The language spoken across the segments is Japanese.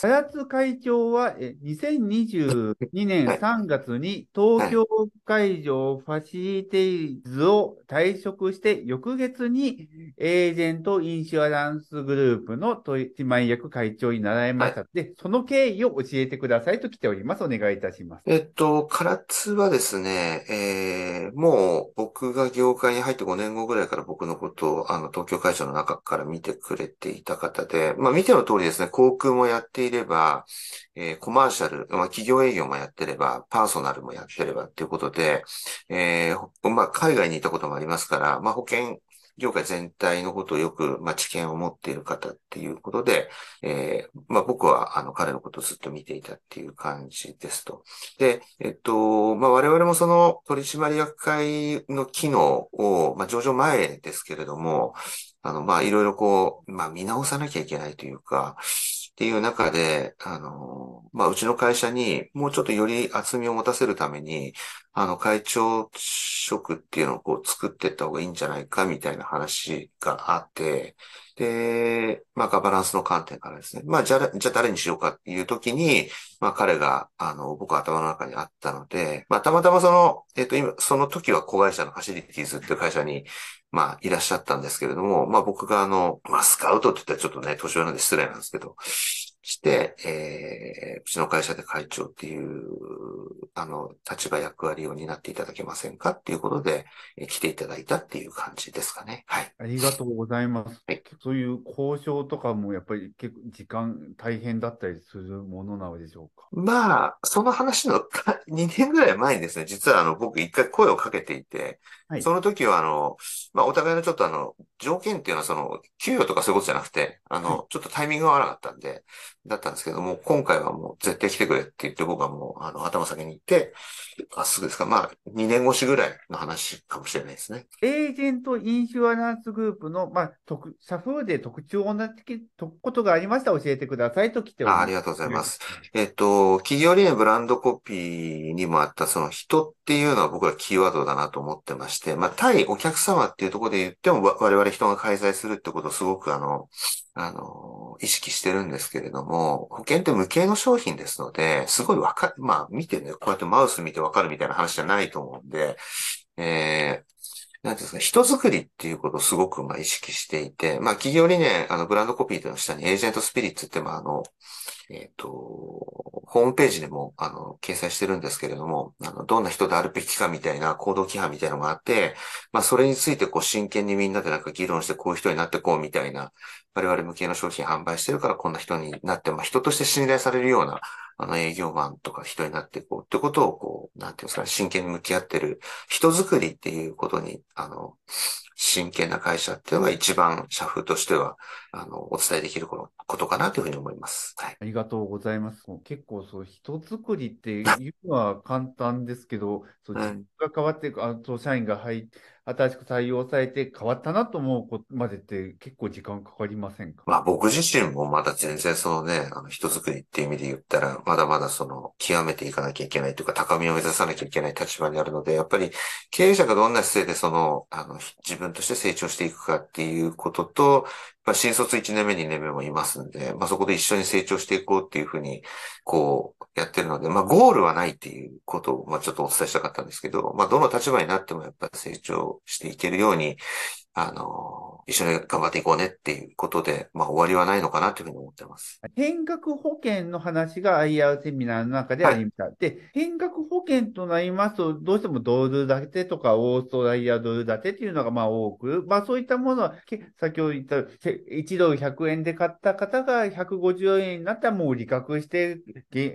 早津会長は、え2022年3月に東京会場ファシリティーズを退職して、翌月にエージェントインシュアランスグループの取締役会長になられました。はい、で、その経緯を教えてくださいと来ております。お願いいたします。えっと、唐津はですね、えー、もう僕が業界に入って5年後ぐらいから僕のことを、あの、東京会場の中から見てくれていた方で、まあ見ての通りですね、航空もやっていれば、えー、コマーシャル、まあ企業営業もやってれば、パーソナルもやってればっていうことで、えー、まあ海外にいたこともありますから、まあ保険業界全体のことをよく、まあ、知見を持っている方っていうことで、えー、まあ、僕は、あの、彼のことをずっと見ていたっていう感じですと。で、えっと、まあ、我々もその取締役会の機能を、まあ、上場前ですけれども、あの、まあ、いろいろこう、まあ、見直さなきゃいけないというか、っていう中で、あの、まあ、うちの会社にもうちょっとより厚みを持たせるために、あの、会長職っていうのをこう作っていった方がいいんじゃないかみたいな話があって、で、まあ、ガバナンスの観点からですね。まあ、じゃ、じゃあ誰にしようかっていう時に、まあ、彼が、あの、僕頭の中にあったので、まあ、たまたまその、えっ、と、今、その時は子会社のファシリティーズっていう会社に、まあ、いらっしゃったんですけれども、まあ僕があの、まあスカウトって言ったらちょっとね、年上なんで失礼なんですけど、して、えー、うちの会社で会長っていう、あの、立場役割を担っていただけませんかっていうことで、えー、来ていただいたっていう感じですかね。はい。ありがとうございます。はい、そういう交渉とかもやっぱり結構時間大変だったりするものなのでしょうか？まあ、その話の2年ぐらい前にですね、実はあの、僕一回声をかけていて、はい、その時はあの、まあ、お互いのちょっとあの、条件っていうのはその、給与とかそういうことじゃなくて、あの、はい、ちょっとタイミングが悪かったんで、だったんですけども、今回はもう絶対来てくれって言って僕はもう、あの、頭先に行って、あ、すぐですか。まあ、2年越しぐらいの話かもしれないですね。エージェントインシュアランスグループの、まあ、特、社風で特徴なことがありましたら教えてくださいと来ております。あありがとうございます。えっと、企業理念ブランドコピーにもあったその人っていうのは僕はキーワードだなと思ってまして、まあ、対お客様っていうところで言っても我々人が開催するってことをすごくあの、あの、意識してるんですけれども、も保険って無形の商品ですので、すごいわか、まあ見てね、こうやってマウス見てわかるみたいな話じゃないと思うんで、えー、なんですか、人作りっていうことをすごくまあ意識していて、まあ企業理念、あのブランドコピーというの下にエージェントスピリッツって、まああの、えっ、ー、と、ホームページでも、あの、掲載してるんですけれども、あの、どんな人であるべきかみたいな行動規範みたいなのがあって、まあ、それについてこう、真剣にみんなでなんか議論してこういう人になってこうみたいな、我々向けの商品販売してるからこんな人になって、まあ、人として信頼されるような、あの、営業マンとか人になっていこうってことを、こう、なんていうんですか、真剣に向き合ってる人づくりっていうことに、あの、真剣な会社っていうのが一番社風としては、あの、お伝えできることかなというふうに思います。はい。ありがとうございます。結構そう、人作りっていうのは簡単ですけど、そう自分が変わって、あと社員が入って、新しく採用されて変わったなと思うことまでって結構時間かかりませんか？まあ僕自身もまだ全然そのね、あの人作りっていう意味で言ったら、まだまだその極めていかなきゃいけないというか高みを目指さなきゃいけない立場にあるので、やっぱり経営者がどんな姿勢でその、あの、自分として成長していくかっていうことと、まあ、新卒1年目、2年目もいますんで、まあ、そこで一緒に成長していこうっていうふうに、こう、やってるので、まあ、ゴールはないっていうことを、まあ、ちょっとお伝えしたかったんですけど、まあ、どの立場になってもやっぱり成長していけるように、あの、一緒に頑張っていこうねっていうことで、まあ終わりはないのかなというふうに思ってます。変額保険の話が IR セミナーの中でありました。はい、で、変額保険となりますと、どうしてもドル建てとかオーストラリアドル建てっていうのがまあ多く、まあそういったものは、先ほど言った1ドル100円で買った方が150円になったらもう利確して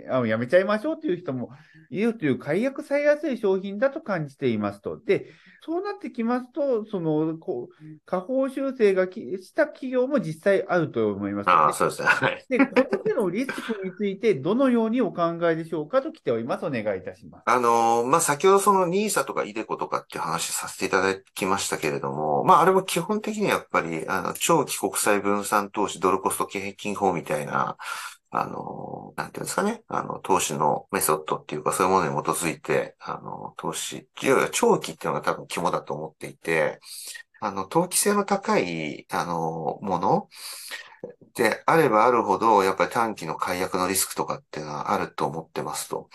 あやめちゃいましょうという人もいるという解約されやすい商品だと感じていますと。で、そうなってきますと、その、こう、下方修正がした企業も実際あると思います、ね、ああ、そうですね。はい。で、この手のリスクについて、どのようにお考えでしょうかと来ております。お願いいたします。あのー、まあ、先ほどその NISA とか iDeCo とかっていう話させていただきましたけれども、まあ、あれも基本的にやっぱり、あの、長期国債分散投資ドルコスト平均法みたいな、あの、なんていうんですかね、あの、投資のメソッドっていうか、そういうものに基づいて、あの、投資、いわゆる長期っていうのが多分肝だと思っていて、あの、投機性の高い、あの、ものであればあるほど、やっぱり短期の解約のリスクとかっていうのはあると思ってますと。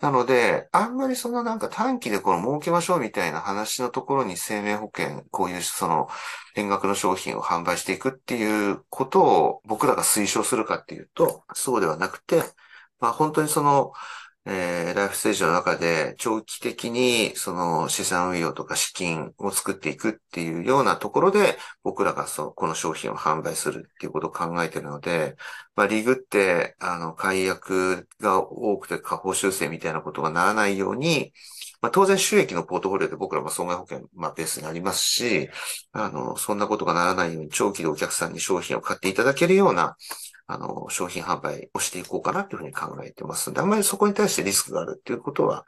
なので、あんまりそのなんか短期でこの儲けましょうみたいな話のところに生命保険、こういうその変額の商品を販売していくっていうことを僕らが推奨するかっていうと、そうではなくて、まあ本当にその、えー、ライフステージの中で長期的にその資産運用とか資金を作っていくっていうようなところで僕らがそう、この商品を販売するっていうことを考えてるので、まあリグって、あの、解約が多くて下方修正みたいなことがならないように、まあ、当然収益のポートフォリオで僕らも損害保険、まあ、ベースになりますし、あの、そんなことがならないように長期でお客さんに商品を買っていただけるような、あの、商品販売をしていこうかなというふうに考えてますので、あんまりそこに対してリスクがあるっていうことは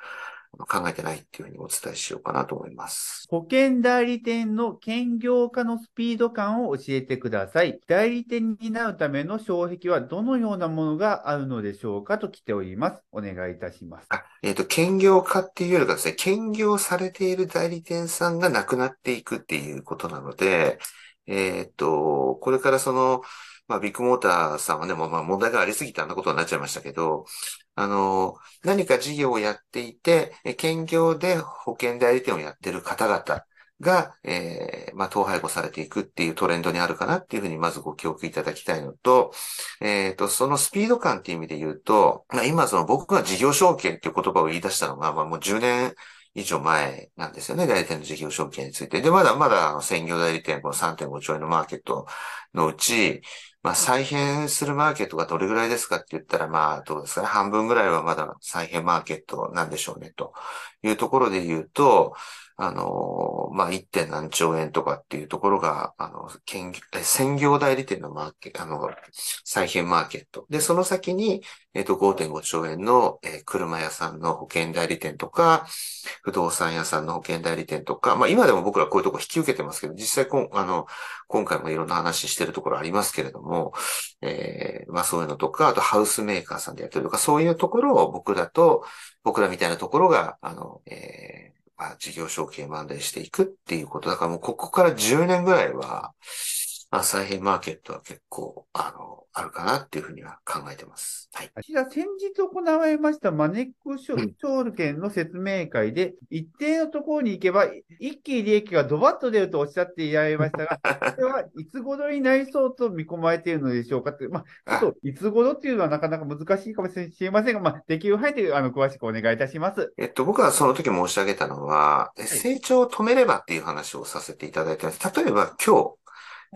考えてないっていうふうにお伝えしようかなと思います。保険代理店の兼業化のスピード感を教えてください。代理店になるための障壁はどのようなものがあるのでしょうかと来ております。お願いいたします。あ、えっ、ー、と、兼業化っていうよりかですね、兼業されている代理店さんがなくなっていくっていうことなので、えっ、ー、と、これからその、まあ、ビッグモーターさんはね、まあ問題がありすぎてあんなことになっちゃいましたけど、あの、何か事業をやっていて、兼業で保険代理店をやってる方々が、えー、まあ、統廃合されていくっていうトレンドにあるかなっていうふうにまずご記憶いただきたいのと、えっ、ー、と、そのスピード感っていう意味で言うと、まあ、今その僕が事業承継っていう言葉を言い出したのが、まあ、もう10年以上前なんですよね。代理店の事業承継について。で、まだまだ専業代理店、この3.5兆円のマーケットのうち、まあ、再編するマーケットがどれぐらいですかって言ったら、まあ、どうですかね。半分ぐらいはまだ再編マーケットなんでしょうね、というところで言うと、あの、まあ、1. 点何兆円とかっていうところが、あの、専業代理店のマーケ、あの、再編マーケット。で、その先に、えっ、と、5.5兆円の、えー、車屋さんの保険代理店とか、不動産屋さんの保険代理店とか、まあ、今でも僕らこういうとこ引き受けてますけど、実際こ、あの、今回もいろんな話してるところありますけれども、もえー、まあ、そういうのとか、あとハウスメーカーさんでやってるとか、そういうところを僕らと、僕らみたいなところが、あの、えーまあ、事業承継マンデしていくっていうこと。だからもうここから10年ぐらいは、まあ、再編マーケットは結構、あの、あるかなっていうふうには考えてます。はい。私は先日行われましたマネック証券の説明会で、一定のところに行けば、一気に利益がドバッと出るとおっしゃっていられましたが、それはいつ頃になりそうと見込まれているのでしょうかって、まあ、ちょっといつ頃っていうのはなかなか難しいかもしれませんが、まあ、できる範囲であの詳しくお願いいたします。えっと、僕はその時申し上げたのは、成長を止めればっていう話をさせていただいてます。例えば今日、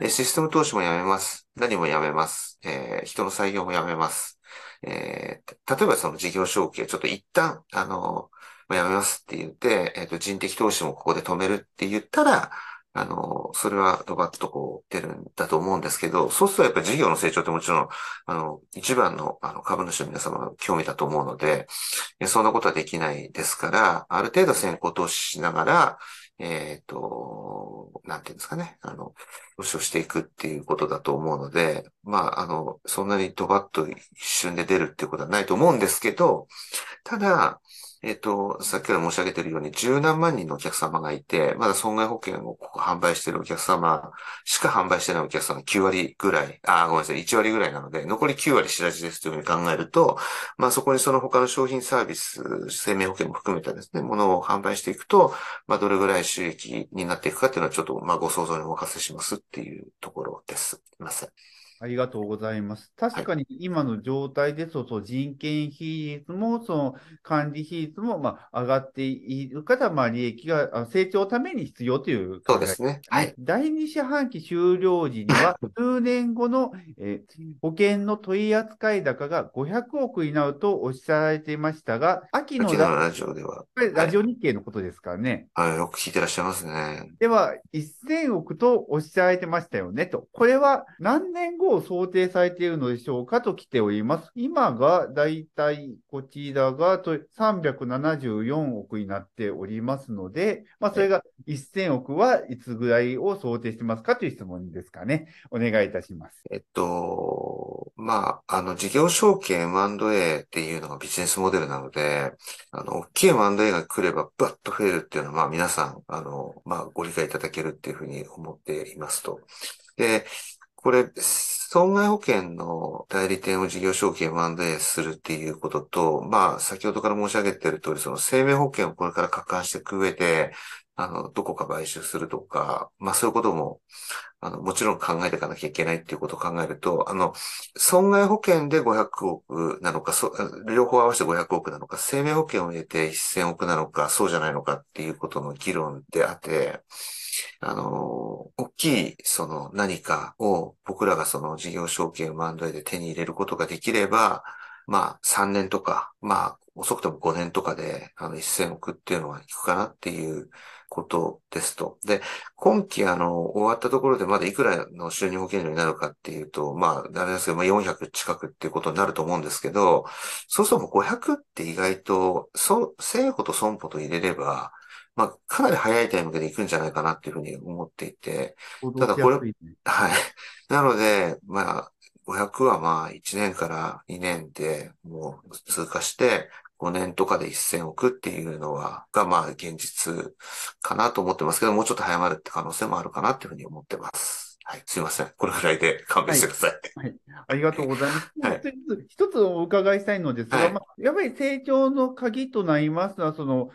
システム投資もやめます。何もやめます。えー、人の採用もやめます。えー、例えばその事業承継、ちょっと一旦、あの、やめますって言って、えっ、ー、と、人的投資もここで止めるって言ったら、あの、それはドバッとこう出るんだと思うんですけど、そうするとやっぱり事業の成長ってもちろん、あの、一番のあの株主の皆様の興味だと思うので、そんなことはできないですから、ある程度先行投資しながら、えっ、ー、と、なんていうんですかね、あの、投資をしていくっていうことだと思うので、まあ、あの、そんなにドバッと一瞬で出るっていうことはないと思うんですけど、ただ、えっ、と、さっきから申し上げているように、十何万人のお客様がいて、まだ損害保険を販売しているお客様しか販売してないお客様9割ぐらい、あ、ごめんなさい、1割ぐらいなので、残り9割白地ですというふうに考えると、まあそこにその他の商品サービス、生命保険も含めたですね、ものを販売していくと、まあどれぐらい収益になっていくかっていうのはちょっと、まあご想像にお任せしますっていうところです。すいません。ありがとうございます。確かに今の状態ですと、人件比率も、その管理比率もまあ上がっているから、まあ利益が成長のために必要という。そうですね。はい。第二四半期終了時には、数年後の、えー、保険の取扱高が500億になるとおっしゃられていましたが、秋のラジオでは。ラジオ日経のことですからね。はい、よく聞いてらっしゃいますね。では、1000億とおっしゃられてましたよねと。これは何年後を想定されているのでしょうかと来ております。今がだいたいこちらが374億になっておりますので、まあ、それが1000億はいつぐらいを想定してますかという質問ですかね。お願いいたします。えっと、まあ、あの、事業承継 M&A っていうのがビジネスモデルなので、あの、大きい M&A が来ればバッと増えるっていうのは、まあ皆さん、あの、まあご理解いただけるっていうふうに思っていますと。で、これ、損害保険の代理店を事業承継 M&A するっていうことと、まあ、先ほどから申し上げている通り、その生命保険をこれから拡散していく上で、あの、どこか買収するとか、まあそういうことも、あの、もちろん考えていかなきゃいけないっていうことを考えると、あの、損害保険で500億なのか、そ両方合わせて500億なのか、生命保険を入れて1000億なのか、そうじゃないのかっていうことの議論であって、あの、大きい、その何かを僕らがその事業承継をマンドで手に入れることができれば、まあ3年とか、まあ遅くとも5年とかで、あの1000億っていうのはいくかなっていうことですと。で、今期あの、終わったところでまだいくらの収入保険料になるかっていうと、まあ、あれですけど、まあ400近くっていうことになると思うんですけど、そうすると500って意外と、そ、生保と損保と入れれば、まあ、かなり早いタイミングで行くんじゃないかなっていうふうに思っていて、ただこれ、はい。なので、まあ、500はまあ1年から2年でもう通過して、5年とかで1000億っていうのは、がまあ現実かなと思ってますけど、もうちょっと早まるって可能性もあるかなっていうふうに思ってます。はい、すいません。これぐらいで勘弁してください。はい。はい、ありがとうございます。はい、一つお伺いしたいのですが、はい、まあ、やっぱり成長の鍵となりますのは、その、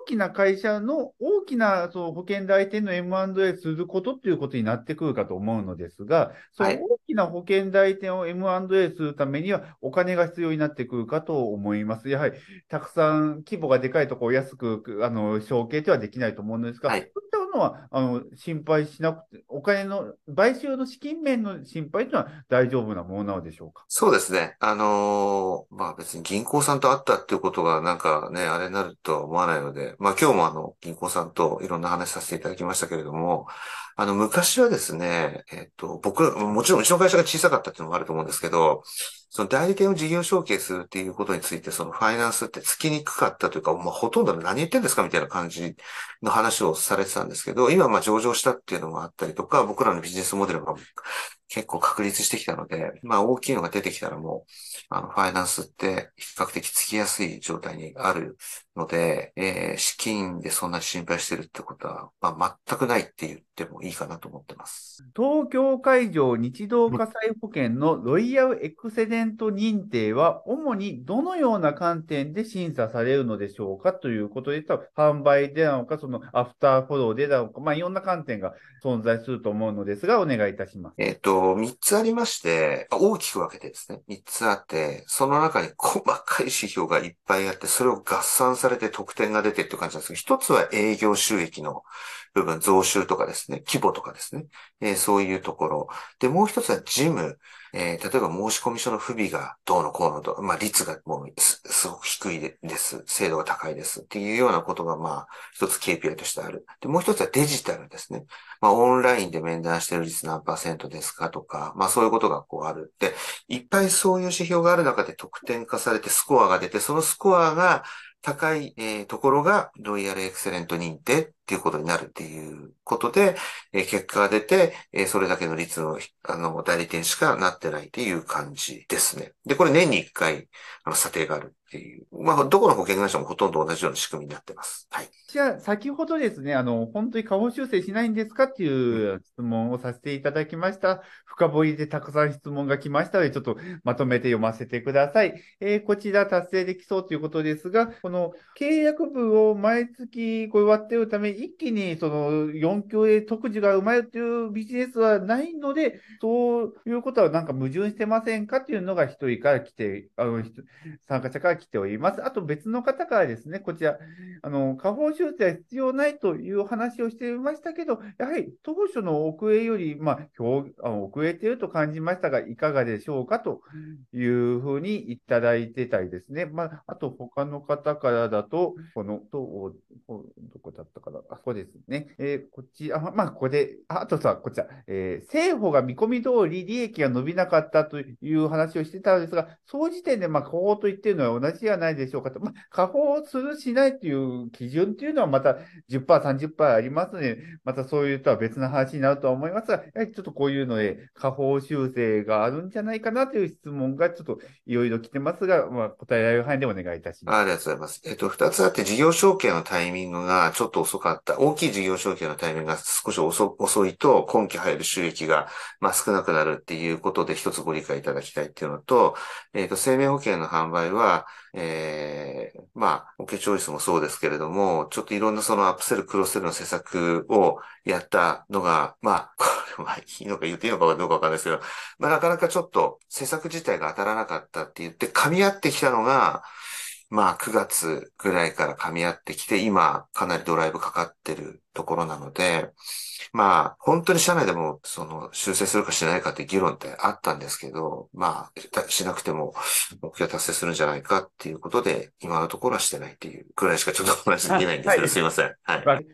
大きな会社の大きなその保険代理店の M&A することっていうことになってくるかと思うのですが、その大きな保険代理店を M&A するためにはお金が必要になってくるかと思います。やはり、たくさん規模がでかいところを安く、あの、承継ではできないと思うんですが、はい、そういったのは、あの、心配しなくて、お金の、買収の資金面の心配というのは大丈夫なものなのでしょうか？そうですね。あのー、まあ別に銀行さんと会ったっていうことがなんかね、あれになるとは思わないので、でまあ今日もあの、銀行さんといろんな話させていただきましたけれども、あの、昔はですね、えっと、僕、もちろんうちの会社が小さかったっていうのもあると思うんですけど、その代理店を事業承継するっていうことについて、そのファイナンスってつきにくかったというか、まあ、ほとんど何言ってんですかみたいな感じの話をされてたんですけど、今まあ上場したっていうのもあったりとか、僕らのビジネスモデルが結構確立してきたので、まあ大きいのが出てきたらもう、あの、ファイナンスって比較的つきやすい状態にあるので、えー、資金でそんなに心配してるってことは、まあ全くないって言ってもいいかなと思ってます。東京海上日動火災保険のロイヤルエクセデント認定は、主にどのような観点で審査されるのでしょうかということで販売でなのか、そのアフターフォローでなのか、まあいろんな観点が存在すると思うのですが、お願いいたします。えっ、と、3つありまして、大きく分けてですね、3つあって、その中に細かい指標がいっぱいあって、それを合算されて得点が出てっていう感じなんですけど、1つは営業収益の部分、増収とかですね、規模とかですね、えー、そういうところ。で、もう1つは事務。えー、例えば申込書の不備がどうのこうのと、まあ率がもうすすごく低いです。精度が高いですっていうようなことがまあ一つ KPI としてある。で、もう一つはデジタルですね。まあオンラインで面談してる率何パーセントですかとか、まあそういうことがこうある。で、いっぱいそういう指標がある中で得点化されてスコアが出て、そのスコアが高い、えー、ところがロイヤルエクセレント認定っていうことになるっていうことで、えー、結果が出て、えー、それだけの率の、あの、代理店しかなってないっていう感じですね。で、これ年に1回、あの、査定があるっていう。まあ、どこの保険会社もほとんど同じような仕組みになってます。はい。じゃあ、先ほどですね、あの、本当に下方修正しないんですかっていう質問をさせていただきました。深掘りでたくさん質問が来ましたので、ちょっとまとめて読ませてください。えー、こちら達成できそうということですが、この契約部を毎月こう割ってるため、一気にその4級へ特需が生まれるというビジネスはないので、そういうことはなんか矛盾してませんかっていうのが一人から来て、あの、参加者から来ております。あと別の方からですね、こちら、あの、下方修正は必要ないという話をしていましたけど、やはり当初の遅れより、まあ、表あの遅れていると感じましたが、いかがでしょうかというふうにいただいてたりですね。まあ、あと他の方からだと、この、と、どこだったかな、あ、ここですね。えー、こっち、あ、まあ、ここで、あとさ、こちら、えー、政府が見込み通り利益が伸びなかったという話をしてたんですが、その時点で、まあ、下方と言ってるのは同じじゃないでしょうかと。まあ、下方するしないという基準っていうのはまた10%、30%ありますので、またそういうとは別の話になるとは思いますが、やはりちょっとこういうので、下方修正があるんじゃないかなという質問がちょっといろいろ来てますが、まあ、答えられる範囲でお願いいたします。ありがとうございます。えっと、二つあって、事業承継のタイミングがちょっと遅かった、大きい事業承継のタイミングが少し遅遅いと、今期入る収益が、まあ、少なくなるっていうことで一つご理解いただきたいっていうのと、えっ、と、生命保険の販売は、ええー、まあ、オケチョイスもそうですけれども、ちょっといろんなそのアップセル、クロスセルの施策をやったのが、まあ、これはいいのか言っていいのかどうかわかんないですけど、まあなかなかちょっと施策自体が当たらなかったって言って噛み合ってきたのが、まあ9月ぐらいから噛み合ってきて、今かなりドライブかかってるところなので、まあ本当に社内でもその修正するかしないかって議論ってあったんですけど、まあしなくても目標達成するんじゃないかっていうことで、今のところはしてないっていうくらいしかちょっと話できないんですけど、はい、すいません。はい。